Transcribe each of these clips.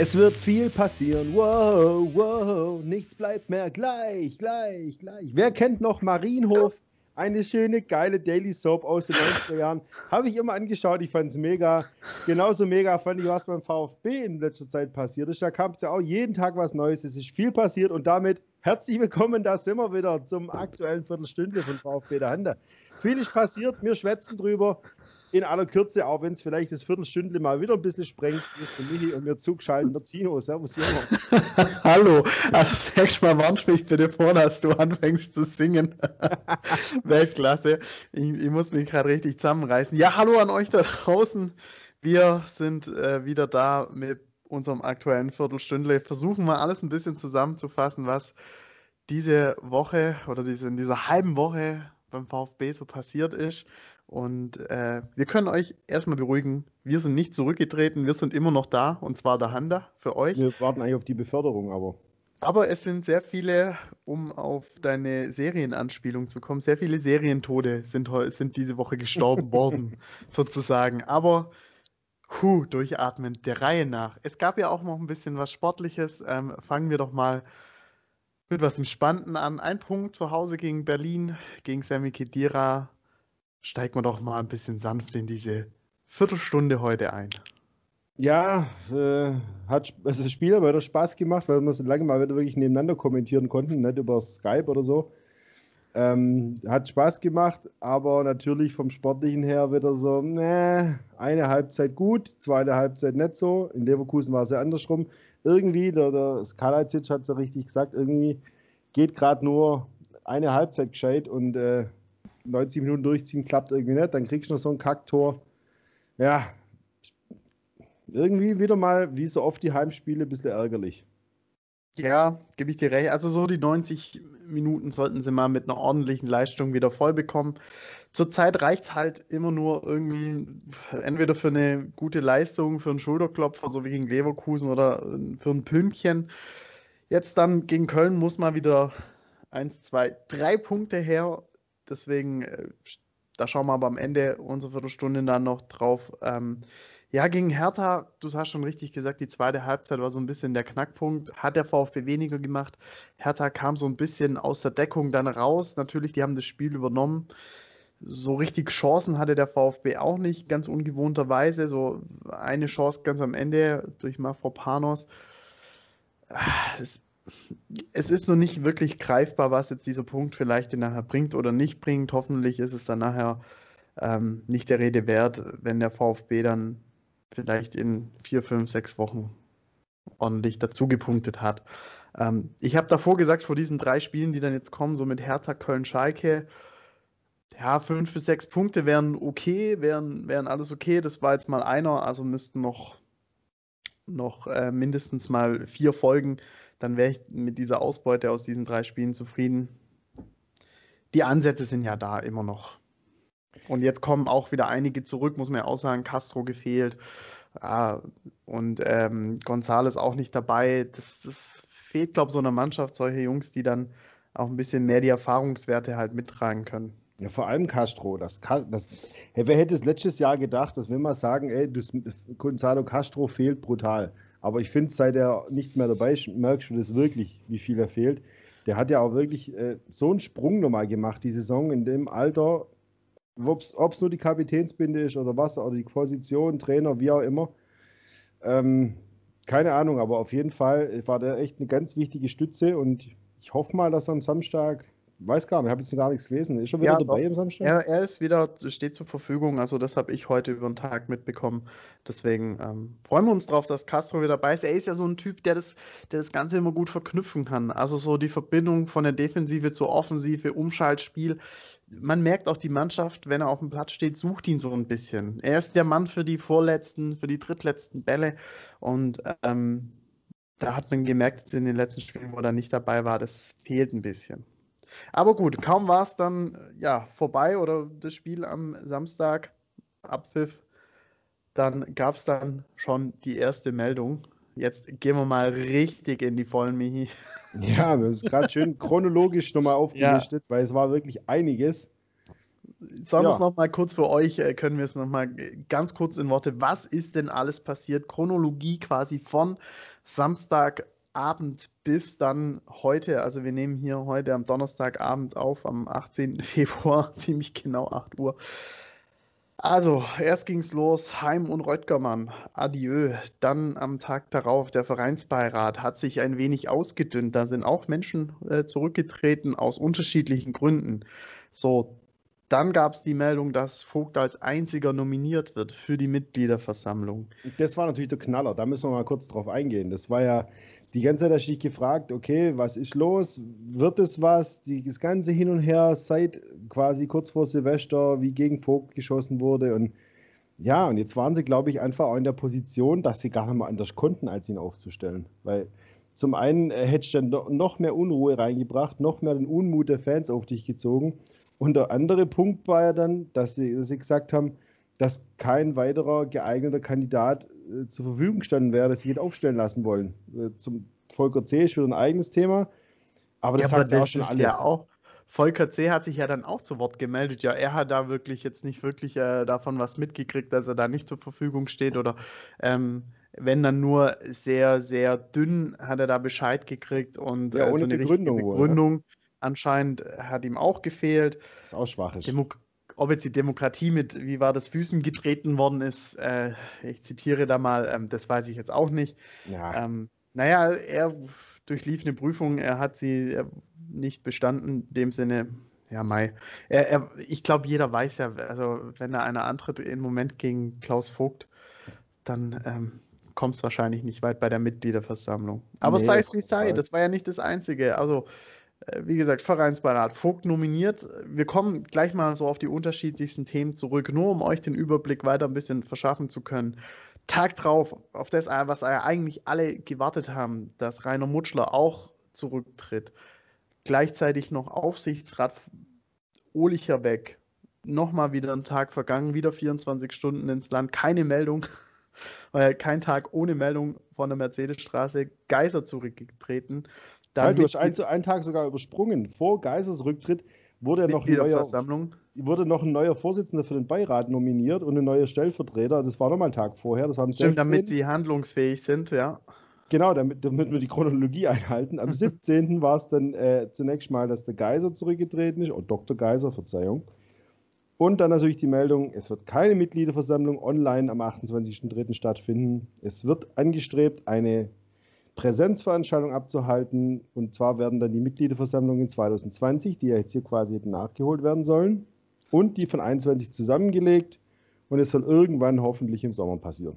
Es wird viel passieren. Wow, wow, nichts bleibt mehr gleich, gleich, gleich. Wer kennt noch Marienhof? Eine schöne, geile Daily Soap aus den 90er Jahren. Habe ich immer angeschaut, ich fand es mega. Genauso mega fand ich, was beim VfB in letzter Zeit passiert ist. Da kam es ja auch jeden Tag was Neues. Es ist viel passiert und damit herzlich willkommen, da sind wir wieder zum aktuellen Viertelstunde von VfB der Hande. Viel ist passiert, wir schwätzen drüber in aller Kürze, auch wenn es vielleicht das Viertelstündle mal wieder ein bisschen sprengt, ist der Michi und mir zugeschaltet der Tino. Servus, Junge. Hallo, also sag mal, warnst mich bitte vor, dass du anfängst zu singen. Weltklasse. Ich, ich, muss mich gerade richtig zusammenreißen. Ja, hallo an euch da draußen. Wir sind äh, wieder da mit unserem aktuellen Viertelstündle. Versuchen mal alles ein bisschen zusammenzufassen, was diese Woche oder diese, in dieser halben Woche beim VfB so passiert ist. Und äh, wir können euch erstmal beruhigen, wir sind nicht zurückgetreten, wir sind immer noch da und zwar der Handa für euch. Wir warten eigentlich auf die Beförderung, aber. Aber es sind sehr viele, um auf deine Serienanspielung zu kommen, sehr viele Serientode sind, sind diese Woche gestorben worden, sozusagen. Aber hu, durchatmen, der Reihe nach. Es gab ja auch noch ein bisschen was Sportliches. Ähm, fangen wir doch mal mit was im Spannenden an. Ein Punkt zu Hause gegen Berlin, gegen Sami Khedira steigen wir doch mal ein bisschen sanft in diese Viertelstunde heute ein. Ja, äh, hat also das Spiel wieder Spaß gemacht, weil wir so lange mal wieder wirklich nebeneinander kommentieren konnten, nicht über Skype oder so. Ähm, hat Spaß gemacht, aber natürlich vom Sportlichen her wieder so, ne, eine Halbzeit gut, zweite Halbzeit nicht so. In Leverkusen war es ja andersrum. Irgendwie, der, der Skalajdzic hat es ja richtig gesagt, irgendwie geht gerade nur eine Halbzeit gescheit und äh, 90 Minuten durchziehen klappt irgendwie nicht, dann kriegst du noch so ein Kacktor. Ja, irgendwie wieder mal, wie so oft die Heimspiele, ein bisschen ärgerlich. Ja, gebe ich dir recht. Also so die 90 Minuten sollten sie mal mit einer ordentlichen Leistung wieder voll bekommen. Zurzeit reicht es halt immer nur irgendwie entweder für eine gute Leistung, für einen Schulterklopfer, so wie gegen Leverkusen oder für ein Pünktchen. Jetzt dann gegen Köln muss mal wieder eins, zwei, drei Punkte her. Deswegen, äh, da schauen wir aber am Ende unserer Viertelstunde dann noch drauf. Ähm, ja, gegen Hertha, du hast schon richtig gesagt, die zweite Halbzeit war so ein bisschen der Knackpunkt. Hat der VfB weniger gemacht. Hertha kam so ein bisschen aus der Deckung dann raus. Natürlich, die haben das Spiel übernommen. So richtig Chancen hatte der VfB auch nicht, ganz ungewohnterweise. So eine Chance ganz am Ende durch Mafropanos. Es es ist so nicht wirklich greifbar, was jetzt dieser Punkt vielleicht nachher bringt oder nicht bringt. Hoffentlich ist es dann nachher ähm, nicht der Rede wert, wenn der VfB dann vielleicht in vier, fünf, sechs Wochen ordentlich dazu gepunktet hat. Ähm, ich habe davor gesagt, vor diesen drei Spielen, die dann jetzt kommen, so mit Hertha, Köln, Schalke, ja, fünf bis sechs Punkte wären okay, wären, wären alles okay. Das war jetzt mal einer, also müssten noch, noch äh, mindestens mal vier Folgen dann wäre ich mit dieser Ausbeute aus diesen drei Spielen zufrieden. Die Ansätze sind ja da immer noch. Und jetzt kommen auch wieder einige zurück, muss man ja auch sagen. Castro gefehlt. Ja, und ähm, Gonzales auch nicht dabei. Das, das fehlt, glaube ich, so einer Mannschaft, solche Jungs, die dann auch ein bisschen mehr die Erfahrungswerte halt mittragen können. Ja, vor allem Castro. Das, das, wer hätte es letztes Jahr gedacht, dass wir sagen, ey, das, Gonzalo Castro fehlt brutal. Aber ich finde, seit er nicht mehr dabei ist, merkst du das wirklich, wie viel er fehlt. Der hat ja auch wirklich äh, so einen Sprung nochmal gemacht, die Saison in dem Alter, ob es nur die Kapitänsbinde ist oder was, oder die Position, Trainer, wie auch immer. Ähm, keine Ahnung, aber auf jeden Fall war der echt eine ganz wichtige Stütze und ich hoffe mal, dass er am Samstag Weiß gar nicht, habe jetzt gar nichts gelesen. Ist schon wieder ja, dabei am Samstag? Er, er, ist wieder, steht zur Verfügung. Also das habe ich heute über den Tag mitbekommen. Deswegen ähm, freuen wir uns drauf, dass Castro wieder dabei ist. Er ist ja so ein Typ, der das, der das Ganze immer gut verknüpfen kann. Also so die Verbindung von der Defensive zur Offensive, Umschaltspiel. Man merkt auch die Mannschaft, wenn er auf dem Platz steht, sucht ihn so ein bisschen. Er ist der Mann für die vorletzten, für die drittletzten Bälle. Und ähm, da hat man gemerkt in den letzten Spielen, wo er nicht dabei war, das fehlt ein bisschen. Aber gut, kaum war es dann ja vorbei oder das Spiel am Samstag, Abpfiff, dann gab es dann schon die erste Meldung. Jetzt gehen wir mal richtig in die vollen Michi. Ja, wir haben es gerade schön chronologisch nochmal aufgelistet, ja. weil es war wirklich einiges. Sollen ja. wir es nochmal kurz für euch, äh, können wir es nochmal ganz kurz in Worte, was ist denn alles passiert? Chronologie quasi von Samstagabend bis dann heute, also wir nehmen hier heute am Donnerstagabend auf, am 18. Februar, ziemlich genau 8 Uhr. Also, erst ging es los, Heim und Röttgermann, adieu. Dann am Tag darauf, der Vereinsbeirat hat sich ein wenig ausgedünnt. Da sind auch Menschen äh, zurückgetreten aus unterschiedlichen Gründen. So, dann gab es die Meldung, dass Vogt als einziger nominiert wird für die Mitgliederversammlung. Das war natürlich der Knaller, da müssen wir mal kurz drauf eingehen. Das war ja die ganze Zeit hast du dich gefragt, okay, was ist los? Wird es was? Die, das ganze Hin und Her seit quasi kurz vor Silvester, wie gegen Vogt geschossen wurde. Und ja, und jetzt waren sie, glaube ich, einfach auch in der Position, dass sie gar nicht mehr anders konnten, als ihn aufzustellen. Weil zum einen äh, hätte dann noch mehr Unruhe reingebracht, noch mehr den Unmut der Fans auf dich gezogen. Und der andere Punkt war ja dann, dass sie, dass sie gesagt haben, dass kein weiterer geeigneter Kandidat äh, zur Verfügung gestanden wäre, dass sie ihn aufstellen lassen wollen. Äh, zum Volker C. ist wieder ein eigenes Thema. Aber das ja, sagt aber das auch schon alles. Ja auch, Volker C. hat sich ja dann auch zu Wort gemeldet. Ja, er hat da wirklich jetzt nicht wirklich äh, davon was mitgekriegt, dass er da nicht zur Verfügung steht oder ähm, wenn dann nur sehr, sehr dünn hat er da Bescheid gekriegt und ja, äh, ohne so eine Begründung, Begründung wohl, anscheinend hat ihm auch gefehlt. Das ist auch schwach. Demo ob jetzt die Demokratie mit, wie war das, Füßen getreten worden ist, äh, ich zitiere da mal, ähm, das weiß ich jetzt auch nicht. Ja. Ähm, naja, er durchlief eine Prüfung, er hat sie er nicht bestanden, in dem Sinne, ja, Mai. Er, er, ich glaube, jeder weiß ja, also wenn da einer antritt im Moment gegen Klaus Vogt, dann ähm, kommst wahrscheinlich nicht weit bei der Mitgliederversammlung. Aber nee, sei es wie sei, das war ja nicht das Einzige. Also äh, wie gesagt, Vereinsbeirat, Vogt nominiert. Wir kommen gleich mal so auf die unterschiedlichsten Themen zurück, nur um euch den Überblick weiter ein bisschen verschaffen zu können. Tag drauf, auf das, was eigentlich alle gewartet haben, dass Rainer Mutschler auch zurücktritt. Gleichzeitig noch Aufsichtsrat Ohlicher weg. Nochmal wieder ein Tag vergangen, wieder 24 Stunden ins Land, keine Meldung. Kein Tag ohne Meldung von der Mercedesstraße. Geiser zurückgetreten. Dann du hast einen, einen Tag sogar übersprungen. Vor Geisers Rücktritt wurde noch, ein neuer, wurde noch ein neuer Vorsitzender für den Beirat nominiert und ein neuer Stellvertreter. Das war nochmal ein Tag vorher. Das am Stimmt, 16. damit sie handlungsfähig sind, ja. Genau, damit, damit wir die Chronologie einhalten. Am 17. war es dann äh, zunächst mal, dass der Geiser zurückgetreten ist, oder Dr. Geiser, Verzeihung. Und dann natürlich die Meldung, es wird keine Mitgliederversammlung online am 28.03. stattfinden. Es wird angestrebt, eine Präsenzveranstaltung abzuhalten. Und zwar werden dann die Mitgliederversammlungen 2020, die ja jetzt hier quasi hätten nachgeholt werden sollen, und die von 21 zusammengelegt. Und es soll irgendwann hoffentlich im Sommer passieren.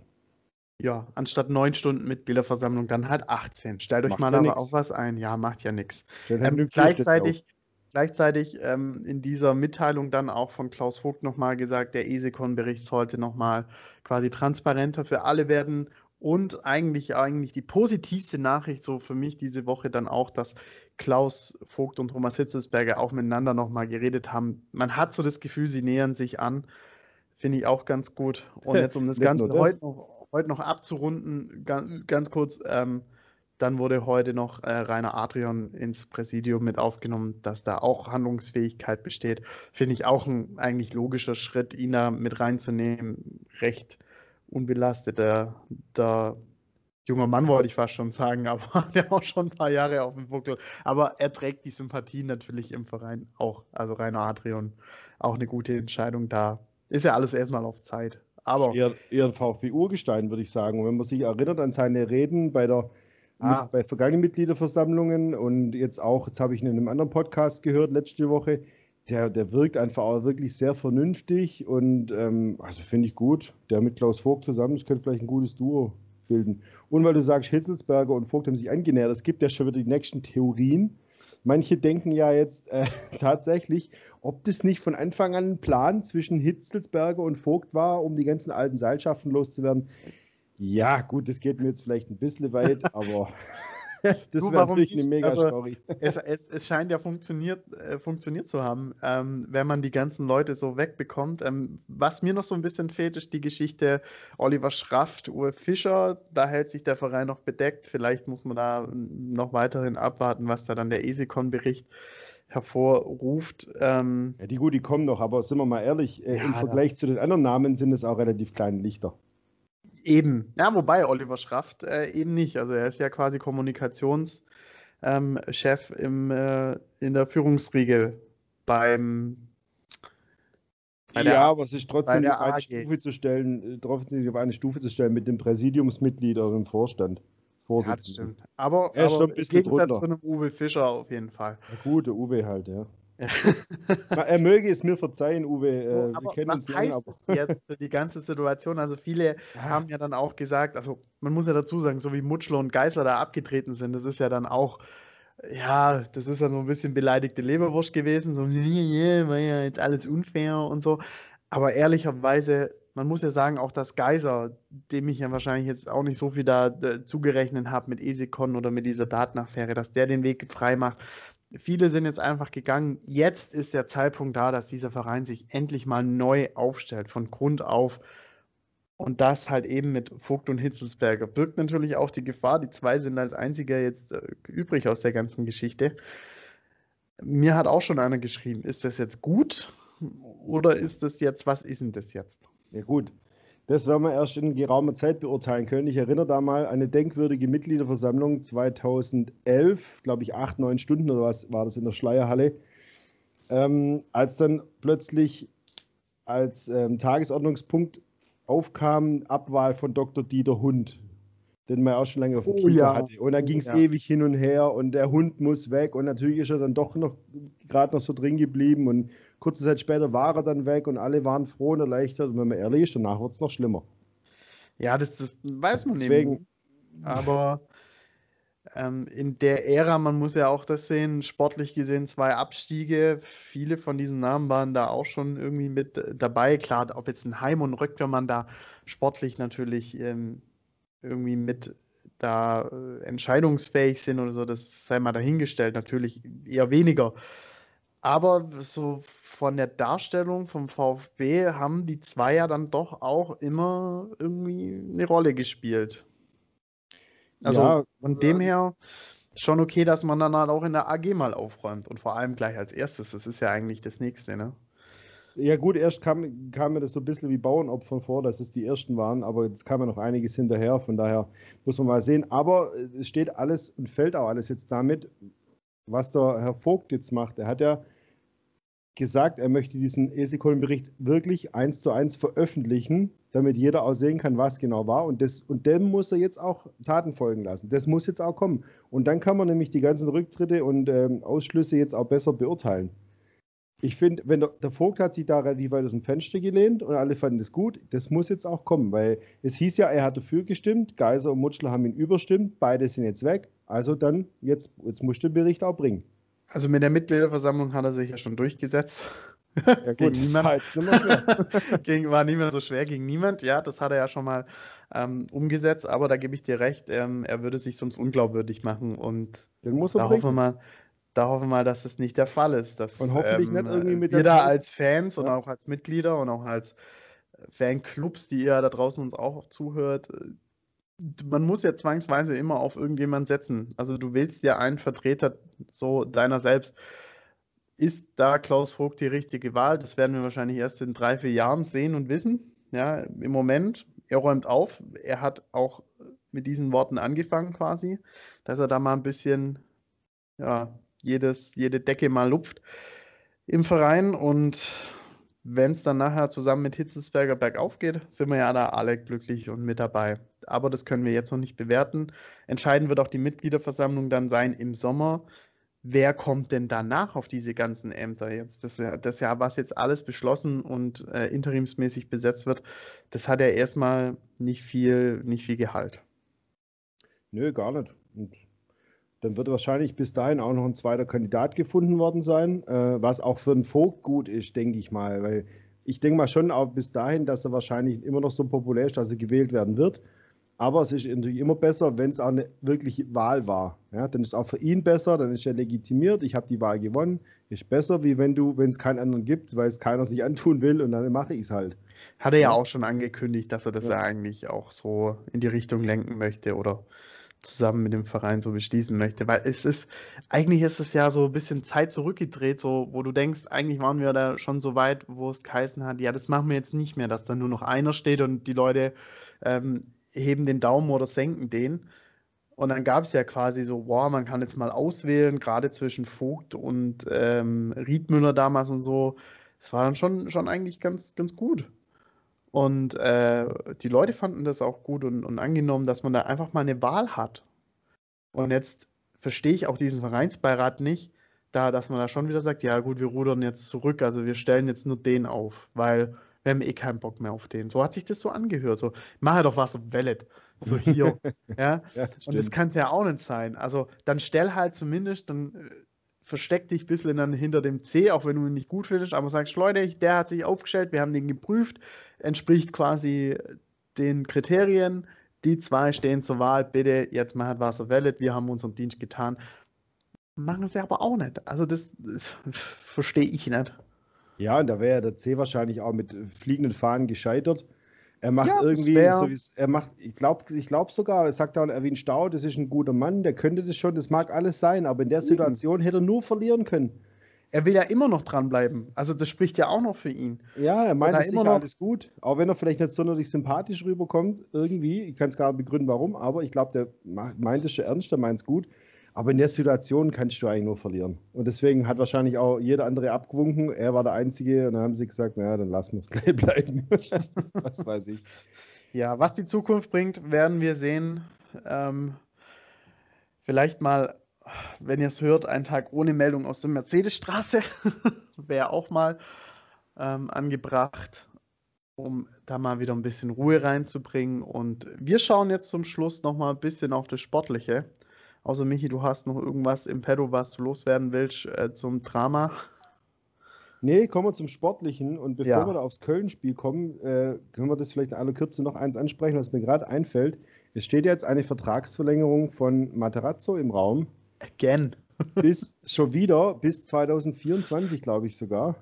Ja, anstatt neun Stunden Mitgliederversammlung dann halt 18. Stellt euch macht mal ja aber nix. auch was ein. Ja, macht ja nichts. Ähm, gleichzeitig gleichzeitig ähm, in dieser Mitteilung dann auch von Klaus Vogt nochmal gesagt, der ESECON-Bericht sollte nochmal quasi transparenter für alle werden und eigentlich, eigentlich die positivste Nachricht so für mich diese Woche dann auch, dass Klaus Vogt und Thomas Hitzelsberger auch miteinander nochmal geredet haben. Man hat so das Gefühl, sie nähern sich an. Finde ich auch ganz gut. Und jetzt, um das Ganze das. Heute, noch, heute noch abzurunden, ganz, ganz kurz, ähm, dann wurde heute noch äh, Rainer Adrian ins Präsidium mit aufgenommen, dass da auch Handlungsfähigkeit besteht. Finde ich auch ein eigentlich logischer Schritt, ihn da mit reinzunehmen. Recht unbelasteter, der junger Mann wollte ich fast schon sagen, aber der auch schon ein paar Jahre auf dem Buckel. Aber er trägt die Sympathie natürlich im Verein auch. Also Rainer Adrian, auch eine gute Entscheidung da. Ist ja alles erstmal auf Zeit. Aber eher, eher ein VfB-Urgestein, würde ich sagen. Und wenn man sich erinnert an seine Reden bei der ah. bei vergangenen Mitgliederversammlungen und jetzt auch, jetzt habe ich in einem anderen Podcast gehört letzte Woche, der, der wirkt einfach auch wirklich sehr vernünftig und ähm, also finde ich gut. Der mit Klaus Vogt zusammen, das könnte vielleicht ein gutes Duo bilden. Und weil du sagst, Hitzelsberger und Vogt haben sich angenähert, es gibt ja schon wieder die nächsten Theorien. Manche denken ja jetzt äh, tatsächlich, ob das nicht von Anfang an ein Plan zwischen Hitzelsberger und Vogt war, um die ganzen alten Seilschaften loszuwerden. Ja, gut, das geht mir jetzt vielleicht ein bisschen weit, aber das wäre natürlich eine mega also. Es, es, es, scheint ja funktioniert, äh, funktioniert zu haben, ähm, wenn man die ganzen Leute so wegbekommt. Ähm, was mir noch so ein bisschen fehlt, ist die Geschichte Oliver Schraft, Uwe Fischer. Da hält sich der Verein noch bedeckt. Vielleicht muss man da noch weiterhin abwarten, was da dann der Esikon-Bericht hervorruft. Ähm, ja, die gut, die kommen noch, aber sind wir mal ehrlich, äh, ja, im Vergleich zu den anderen Namen sind es auch relativ kleine Lichter. Eben, ja, wobei Oliver Schraft äh, eben nicht. Also er ist ja quasi Kommunikationschef ähm, im, äh, in der Führungsriege beim ja, der, aber es ist trotzdem auf eine Stufe zu stellen, äh, trotzdem auf eine Stufe zu stellen mit dem Präsidiumsmitglied oder dem Vorstand. Ja, das stimmt. Aber, er aber im Gegensatz drunter. zu einem Uwe Fischer auf jeden Fall. Ja, gut, der Uwe halt, ja. Er möge es mir verzeihen, Uwe. Äh, aber was heißt lang, aber... jetzt für die ganze Situation? Also viele ja. haben ja dann auch gesagt, also man muss ja dazu sagen, so wie Mutschler und Geißler da abgetreten sind, das ist ja dann auch, ja, das ist ja so ein bisschen beleidigte Leberwurst gewesen, so, yeah, war ja jetzt alles unfair und so. Aber ehrlicherweise man muss ja sagen, auch das Geiser, dem ich ja wahrscheinlich jetzt auch nicht so viel da äh, zugerechnet habe mit Esikon oder mit dieser Datenaffäre, dass der den Weg frei macht. Viele sind jetzt einfach gegangen. Jetzt ist der Zeitpunkt da, dass dieser Verein sich endlich mal neu aufstellt, von Grund auf. Und das halt eben mit Vogt und Hitzelsberger. Birgt natürlich auch die Gefahr, die zwei sind als einziger jetzt äh, übrig aus der ganzen Geschichte. Mir hat auch schon einer geschrieben, ist das jetzt gut oder ist das jetzt, was ist denn das jetzt? Ja gut, das werden wir erst in geraumer Zeit beurteilen können. Ich erinnere da mal eine denkwürdige Mitgliederversammlung 2011, glaube ich, acht, neun Stunden oder was war das in der Schleierhalle, ähm, als dann plötzlich als ähm, Tagesordnungspunkt aufkam Abwahl von Dr. Dieter Hund, den man auch schon lange auf dem oh, Kiefer ja. hatte. Und da ging es ja. ewig hin und her und der Hund muss weg und natürlich ist er dann doch noch gerade noch so drin geblieben und Kurze Zeit später war er dann weg und alle waren froh und erleichtert. Und wenn man ehrlich ist, danach wird es noch schlimmer. Ja, das, das weiß man Deswegen. nicht. Aber ähm, in der Ära, man muss ja auch das sehen, sportlich gesehen zwei Abstiege. Viele von diesen Namen waren da auch schon irgendwie mit dabei. Klar, ob jetzt ein Heim und Röcklermann da sportlich natürlich ähm, irgendwie mit da äh, entscheidungsfähig sind oder so, das sei mal dahingestellt. Natürlich eher weniger. Aber so von der Darstellung vom VfB haben die zwei ja dann doch auch immer irgendwie eine Rolle gespielt. Also ja, von dem her schon okay, dass man dann halt auch in der AG mal aufräumt und vor allem gleich als erstes. Das ist ja eigentlich das nächste, ne? Ja, gut, erst kam, kam mir das so ein bisschen wie Bauernopfern vor, dass es die ersten waren, aber jetzt kam ja noch einiges hinterher, von daher muss man mal sehen. Aber es steht alles und fällt auch alles jetzt damit, was der Herr Vogt jetzt macht. Er hat ja gesagt, er möchte diesen ESICON-Bericht wirklich eins zu eins veröffentlichen, damit jeder auch sehen kann, was genau war. Und, das, und dem muss er jetzt auch Taten folgen lassen. Das muss jetzt auch kommen. Und dann kann man nämlich die ganzen Rücktritte und ähm, Ausschlüsse jetzt auch besser beurteilen. Ich finde, wenn der, der, Vogt hat sich da relativ weit aus dem Fenster gelehnt und alle fanden das gut, das muss jetzt auch kommen, weil es hieß ja, er hat dafür gestimmt, Geiser und Mutschler haben ihn überstimmt, beide sind jetzt weg. Also dann, jetzt, jetzt muss der Bericht auch bringen. Also mit der Mitgliederversammlung hat er sich ja schon durchgesetzt. Ja, gut, gegen niemand. War, gegen, war nicht mehr so schwer gegen niemand. Ja, das hat er ja schon mal ähm, umgesetzt, aber da gebe ich dir recht, ähm, er würde sich sonst unglaubwürdig machen und Den muss er da hoffen wir mal, da hoffen wir mal, dass das nicht der Fall ist. Dass, und hoffentlich ähm, nicht irgendwie mit wir da als Fans ja. und auch als Mitglieder und auch als Fanclubs, die ihr da draußen uns auch zuhört, man muss ja zwangsweise immer auf irgendjemanden setzen. Also du willst ja einen Vertreter so deiner selbst. Ist da Klaus Vogt die richtige Wahl? Das werden wir wahrscheinlich erst in drei, vier Jahren sehen und wissen. Ja, im Moment, er räumt auf. Er hat auch mit diesen Worten angefangen quasi, dass er da mal ein bisschen, ja, jedes, jede Decke mal lupft im Verein und wenn es dann nachher zusammen mit Hitzelsberger bergauf geht, sind wir ja da alle glücklich und mit dabei. Aber das können wir jetzt noch nicht bewerten. Entscheidend wird auch die Mitgliederversammlung dann sein im Sommer. Wer kommt denn danach auf diese ganzen Ämter jetzt? Das, das Jahr, was jetzt alles beschlossen und äh, interimsmäßig besetzt wird, das hat ja erstmal nicht viel, nicht viel Gehalt. Nö, gar nicht. Und dann wird wahrscheinlich bis dahin auch noch ein zweiter Kandidat gefunden worden sein, äh, was auch für einen Vogt gut ist, denke ich mal. Weil ich denke mal schon auch bis dahin, dass er wahrscheinlich immer noch so populär ist, dass er gewählt werden wird. Aber es ist natürlich immer besser, wenn es auch eine wirkliche Wahl war. Ja, dann ist es auch für ihn besser, dann ist er legitimiert, ich habe die Wahl gewonnen. Ist besser, wie wenn du, wenn es keinen anderen gibt, weil es keiner sich antun will und dann mache ich es halt. Hat er ja auch schon angekündigt, dass er das ja. ja eigentlich auch so in die Richtung lenken möchte oder zusammen mit dem Verein so beschließen möchte. Weil es ist, eigentlich ist es ja so ein bisschen Zeit zurückgedreht, so, wo du denkst, eigentlich waren wir da schon so weit, wo es geheißen hat, ja, das machen wir jetzt nicht mehr, dass da nur noch einer steht und die Leute ähm, heben den Daumen oder senken den. Und dann gab es ja quasi so, wow, man kann jetzt mal auswählen, gerade zwischen Vogt und ähm, Riedmüller damals und so. Das war dann schon, schon eigentlich ganz, ganz gut. Und äh, die Leute fanden das auch gut und, und angenommen, dass man da einfach mal eine Wahl hat. Und jetzt verstehe ich auch diesen Vereinsbeirat nicht, da, dass man da schon wieder sagt, ja gut, wir rudern jetzt zurück, also wir stellen jetzt nur den auf, weil wir haben eh keinen Bock mehr auf den. So hat sich das so angehört. So, mach doch was Wallet. So hier. ja. ja das und das kann es ja auch nicht sein. Also dann stell halt zumindest, dann äh, versteck dich ein bisschen dann hinter dem C, auch wenn du ihn nicht gut findest, aber sagst, Leute, der hat sich aufgestellt, wir haben den geprüft, entspricht quasi den Kriterien. Die zwei stehen zur Wahl, bitte, jetzt mal was auf Wallet, wir haben unseren Dienst getan. Machen sie aber auch nicht. Also das, das verstehe ich nicht. Ja, und da wäre der C wahrscheinlich auch mit fliegenden Fahnen gescheitert. Er macht ja, irgendwie, so er macht, ich glaube ich glaub sogar, er sagt auch Erwin Stau, das ist ein guter Mann, der könnte das schon, das mag alles sein, aber in der Situation hätte er nur verlieren können. Er will ja immer noch dranbleiben. Also das spricht ja auch noch für ihn. Ja, er meint es immer noch alles gut. Auch wenn er vielleicht nicht sonderlich sympathisch rüberkommt, irgendwie. Ich kann es gar nicht begründen, warum, aber ich glaube, der meint es schon ernst, der meint es gut. Aber in der Situation kannst du eigentlich nur verlieren. Und deswegen hat wahrscheinlich auch jeder andere abgewunken. Er war der Einzige und dann haben sie gesagt, naja, dann lassen wir es gleich bleiben. was weiß ich. Ja, was die Zukunft bringt, werden wir sehen. Ähm, vielleicht mal, wenn ihr es hört, einen Tag ohne Meldung aus der Mercedesstraße. Wäre auch mal ähm, angebracht, um da mal wieder ein bisschen Ruhe reinzubringen. Und wir schauen jetzt zum Schluss nochmal ein bisschen auf das Sportliche. Außer Michi, du hast noch irgendwas im Pedo, was du loswerden willst äh, zum Drama. Nee, kommen wir zum Sportlichen. Und bevor ja. wir da aufs Köln-Spiel kommen, äh, können wir das vielleicht in aller Kürze noch eins ansprechen, was mir gerade einfällt. Es steht jetzt eine Vertragsverlängerung von Materazzo im Raum. Again. bis schon wieder, bis 2024, glaube ich sogar.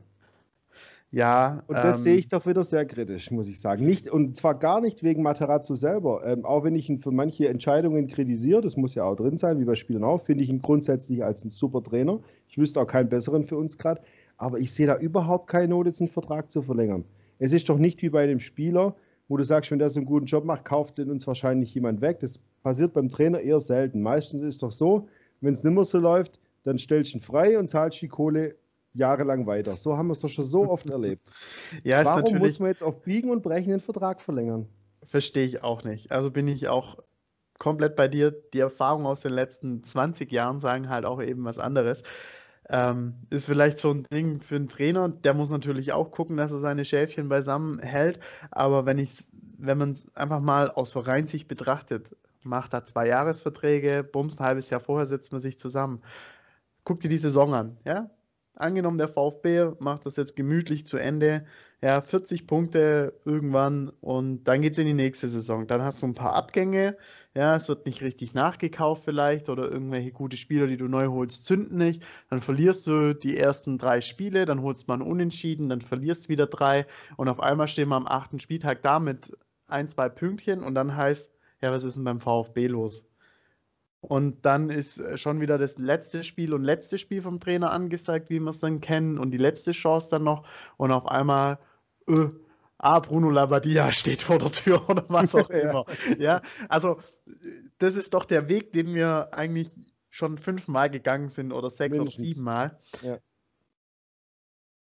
Ja. Und das ähm, sehe ich doch wieder sehr kritisch, muss ich sagen. Nicht, und zwar gar nicht wegen Materazzo selber. Ähm, auch wenn ich ihn für manche Entscheidungen kritisiere, das muss ja auch drin sein, wie bei Spielern auch, finde ich ihn grundsätzlich als ein super Trainer. Ich wüsste auch keinen besseren für uns gerade. Aber ich sehe da überhaupt keine Not, jetzt einen Vertrag zu verlängern. Es ist doch nicht wie bei einem Spieler, wo du sagst, wenn der so einen guten Job macht, kauft den uns wahrscheinlich jemand weg. Das passiert beim Trainer eher selten. Meistens ist es doch so, wenn es nicht mehr so läuft, dann stellst du ihn frei und zahlst die Kohle jahrelang weiter. So haben wir es doch schon so oft erlebt. ja, Warum muss man jetzt auf Biegen und Brechen den Vertrag verlängern? Verstehe ich auch nicht. Also bin ich auch komplett bei dir. Die Erfahrungen aus den letzten 20 Jahren sagen halt auch eben was anderes. Ähm, ist vielleicht so ein Ding für einen Trainer, der muss natürlich auch gucken, dass er seine Schäfchen beisammen hält. Aber wenn ich, wenn man es einfach mal aus Vereinssicht betrachtet, macht da zwei Jahresverträge, bumst ein halbes Jahr vorher setzt man sich zusammen. Guck dir die Saison an, ja? Angenommen, der VfB macht das jetzt gemütlich zu Ende, ja, 40 Punkte irgendwann und dann geht es in die nächste Saison. Dann hast du ein paar Abgänge, ja, es wird nicht richtig nachgekauft vielleicht oder irgendwelche gute Spieler, die du neu holst, zünden nicht. Dann verlierst du die ersten drei Spiele, dann holst man Unentschieden, dann verlierst wieder drei und auf einmal stehen wir am achten Spieltag da mit ein, zwei Pünktchen und dann heißt, ja, was ist denn beim VfB los? Und dann ist äh, schon wieder das letzte Spiel und letzte Spiel vom Trainer angesagt, wie wir es dann kennen, und die letzte Chance dann noch. Und auf einmal, äh, ah, Bruno Labbadia steht vor der Tür oder was auch immer. ja, also das ist doch der Weg, den wir eigentlich schon fünfmal gegangen sind oder sechs Mindestens. oder siebenmal. Ja.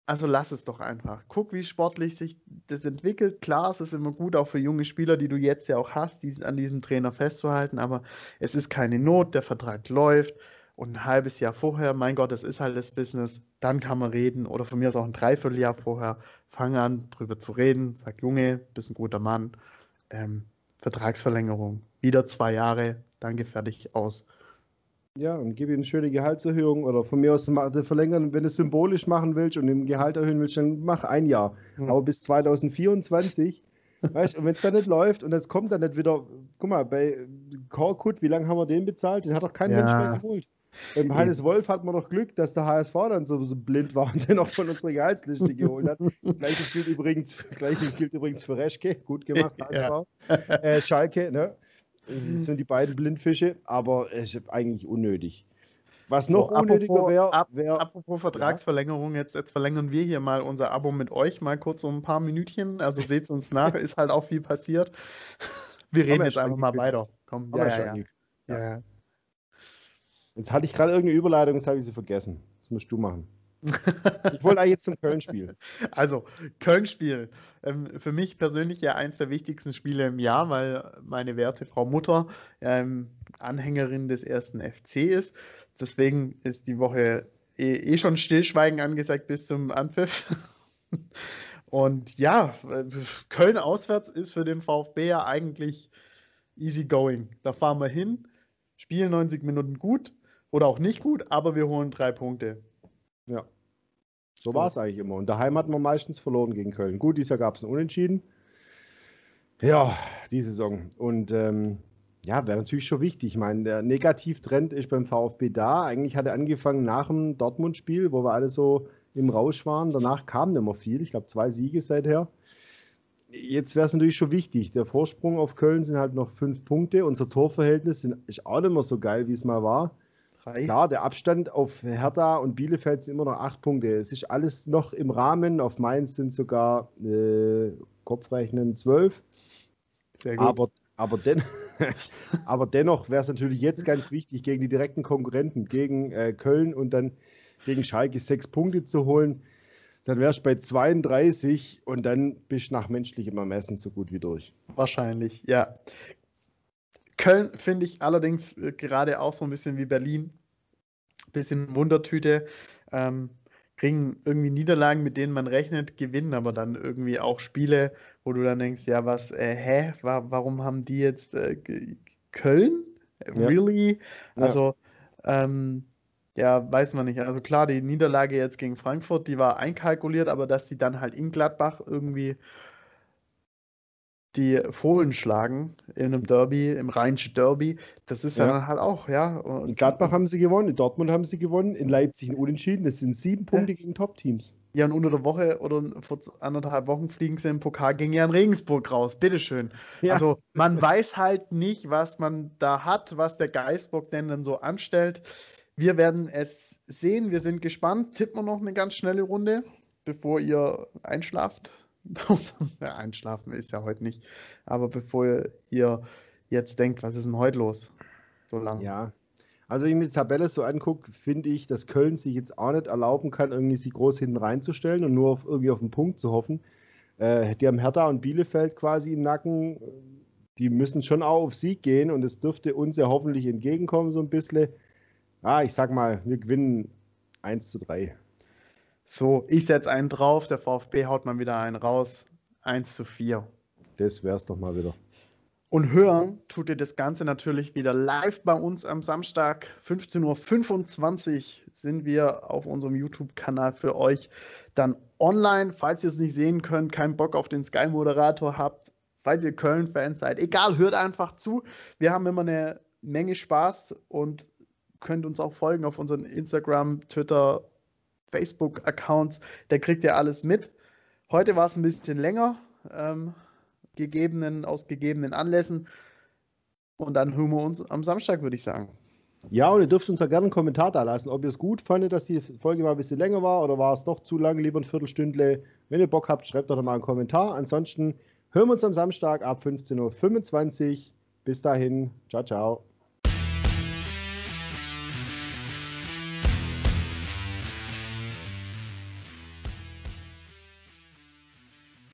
Also lass es doch einfach. Guck, wie sportlich sich das entwickelt. Klar, es ist immer gut, auch für junge Spieler, die du jetzt ja auch hast, die, an diesem Trainer festzuhalten, aber es ist keine Not, der Vertrag läuft und ein halbes Jahr vorher, mein Gott, das ist halt das Business, dann kann man reden oder von mir aus auch ein Dreivierteljahr vorher, fang an, drüber zu reden, sag, Junge, bist ein guter Mann, ähm, Vertragsverlängerung, wieder zwei Jahre, danke, fertig, aus. Ja, und gib ihm eine schöne Gehaltserhöhung oder von mir aus verlängern, wenn du es symbolisch machen willst und im Gehalt erhöhen willst, dann mach ein Jahr. Mhm. Aber bis 2024, weißt du, und wenn es dann nicht läuft und es kommt dann nicht wieder, guck mal, bei Korkut, wie lange haben wir den bezahlt? Den hat doch kein ja. Mensch mehr geholt. Beim Hannes Wolf hat man doch Glück, dass der HSV dann so, so blind war und den auch von unserer Gehaltsliste geholt hat. Gleiches gilt übrigens, Gleiches gilt übrigens für Reschke, gut gemacht, HSV. Ja. Äh, Schalke, ne? Das sind die beiden Blindfische, aber es ist eigentlich unnötig. Was noch so, unnötiger wäre. Wär, apropos Vertragsverlängerung, ja. jetzt, jetzt verlängern wir hier mal unser Abo mit euch mal kurz um ein paar Minütchen. Also seht es uns nach, ist halt auch viel passiert. Wir reden jetzt einfach mal weiter. Komm, ja, ja, ja. ja. Jetzt hatte ich gerade irgendeine Überleitung, jetzt habe ich sie vergessen. Das musst du machen. ich wollte jetzt zum Köln-Spiel. Also, Köln-Spiel. Ähm, für mich persönlich ja eins der wichtigsten Spiele im Jahr, weil meine werte Frau Mutter ähm, Anhängerin des ersten FC ist. Deswegen ist die Woche eh, eh schon Stillschweigen angesagt bis zum Anpfiff. Und ja, Köln auswärts ist für den VfB ja eigentlich easy going. Da fahren wir hin, spielen 90 Minuten gut, oder auch nicht gut, aber wir holen drei Punkte. Ja. So war es eigentlich immer. Und daheim hat man meistens verloren gegen Köln. Gut, dieses Jahr gab es einen Unentschieden. Ja, die Saison. Und ähm, ja, wäre natürlich schon wichtig. Ich meine, der Negativtrend ist beim VfB da. Eigentlich hat er angefangen nach dem Dortmund-Spiel, wo wir alle so im Rausch waren. Danach kam nicht mehr viel. Ich glaube, zwei Siege seither. Jetzt wäre es natürlich schon wichtig. Der Vorsprung auf Köln sind halt noch fünf Punkte. Unser Torverhältnis ist auch nicht mehr so geil, wie es mal war. Drei. Klar, der Abstand auf Hertha und Bielefeld sind immer noch acht Punkte. Es ist alles noch im Rahmen. Auf Mainz sind sogar äh, Kopfrechnen zwölf. Sehr gut. Aber, aber, den, aber dennoch wäre es natürlich jetzt ganz wichtig, gegen die direkten Konkurrenten, gegen äh, Köln und dann gegen Schalke sechs Punkte zu holen. Dann wärst du bei 32 und dann bist du nach menschlichem Ermessen so gut wie durch. Wahrscheinlich, ja. Köln finde ich allerdings äh, gerade auch so ein bisschen wie Berlin. Bisschen Wundertüte. Ähm, kriegen irgendwie Niederlagen, mit denen man rechnet, gewinnen aber dann irgendwie auch Spiele, wo du dann denkst, ja, was, äh, hä, wa warum haben die jetzt äh, Köln? Ja. Really? Also, ja. Ähm, ja, weiß man nicht. Also klar, die Niederlage jetzt gegen Frankfurt, die war einkalkuliert, aber dass sie dann halt in Gladbach irgendwie die Fohlen schlagen in einem Derby, im Rheinischen Derby, das ist ja. dann halt auch, ja. in Gladbach haben sie gewonnen, in Dortmund haben sie gewonnen, in Leipzig ein Unentschieden, das sind sieben Punkte ja. gegen Top-Teams. Ja, und unter der Woche oder vor anderthalb Wochen fliegen sie im Pokal gegen Jan Regensburg raus, bitteschön. Ja. Also man weiß halt nicht, was man da hat, was der Geisbock denn dann so anstellt. Wir werden es sehen, wir sind gespannt. Tippen wir noch eine ganz schnelle Runde, bevor ihr einschlaft einschlafen ist ja heute nicht. Aber bevor ihr jetzt denkt, was ist denn heute los? So lange. Ja. Also, wenn ich mir die Tabelle so angucke, finde ich, dass Köln sich jetzt auch nicht erlauben kann, irgendwie sie groß hinten reinzustellen und nur auf, irgendwie auf den Punkt zu hoffen. Äh, die haben Hertha und Bielefeld quasi im Nacken. Die müssen schon auch auf Sieg gehen und es dürfte uns ja hoffentlich entgegenkommen, so ein bisschen. Ah, ich sag mal, wir gewinnen 1 zu 3. So, ich setze einen drauf, der VfB haut mal wieder einen raus. 1 zu 4. Das wär's doch mal wieder. Und hören tut ihr das Ganze natürlich wieder live bei uns am Samstag, 15.25 Uhr sind wir auf unserem YouTube-Kanal für euch dann online. Falls ihr es nicht sehen könnt, keinen Bock auf den Sky-Moderator habt, falls ihr Köln-Fans seid, egal, hört einfach zu. Wir haben immer eine Menge Spaß und könnt uns auch folgen auf unseren Instagram, Twitter, Facebook-Accounts, der kriegt ja alles mit. Heute war es ein bisschen länger, ähm, gegebenen, aus gegebenen Anlässen. Und dann hören wir uns am Samstag, würde ich sagen. Ja, und ihr dürft uns ja gerne einen Kommentar da lassen, ob ihr es gut fandet, dass die Folge mal ein bisschen länger war oder war es doch zu lang, lieber ein Viertelstündle. Wenn ihr Bock habt, schreibt doch mal einen Kommentar. Ansonsten hören wir uns am Samstag ab 15.25 Uhr. Bis dahin, ciao, ciao.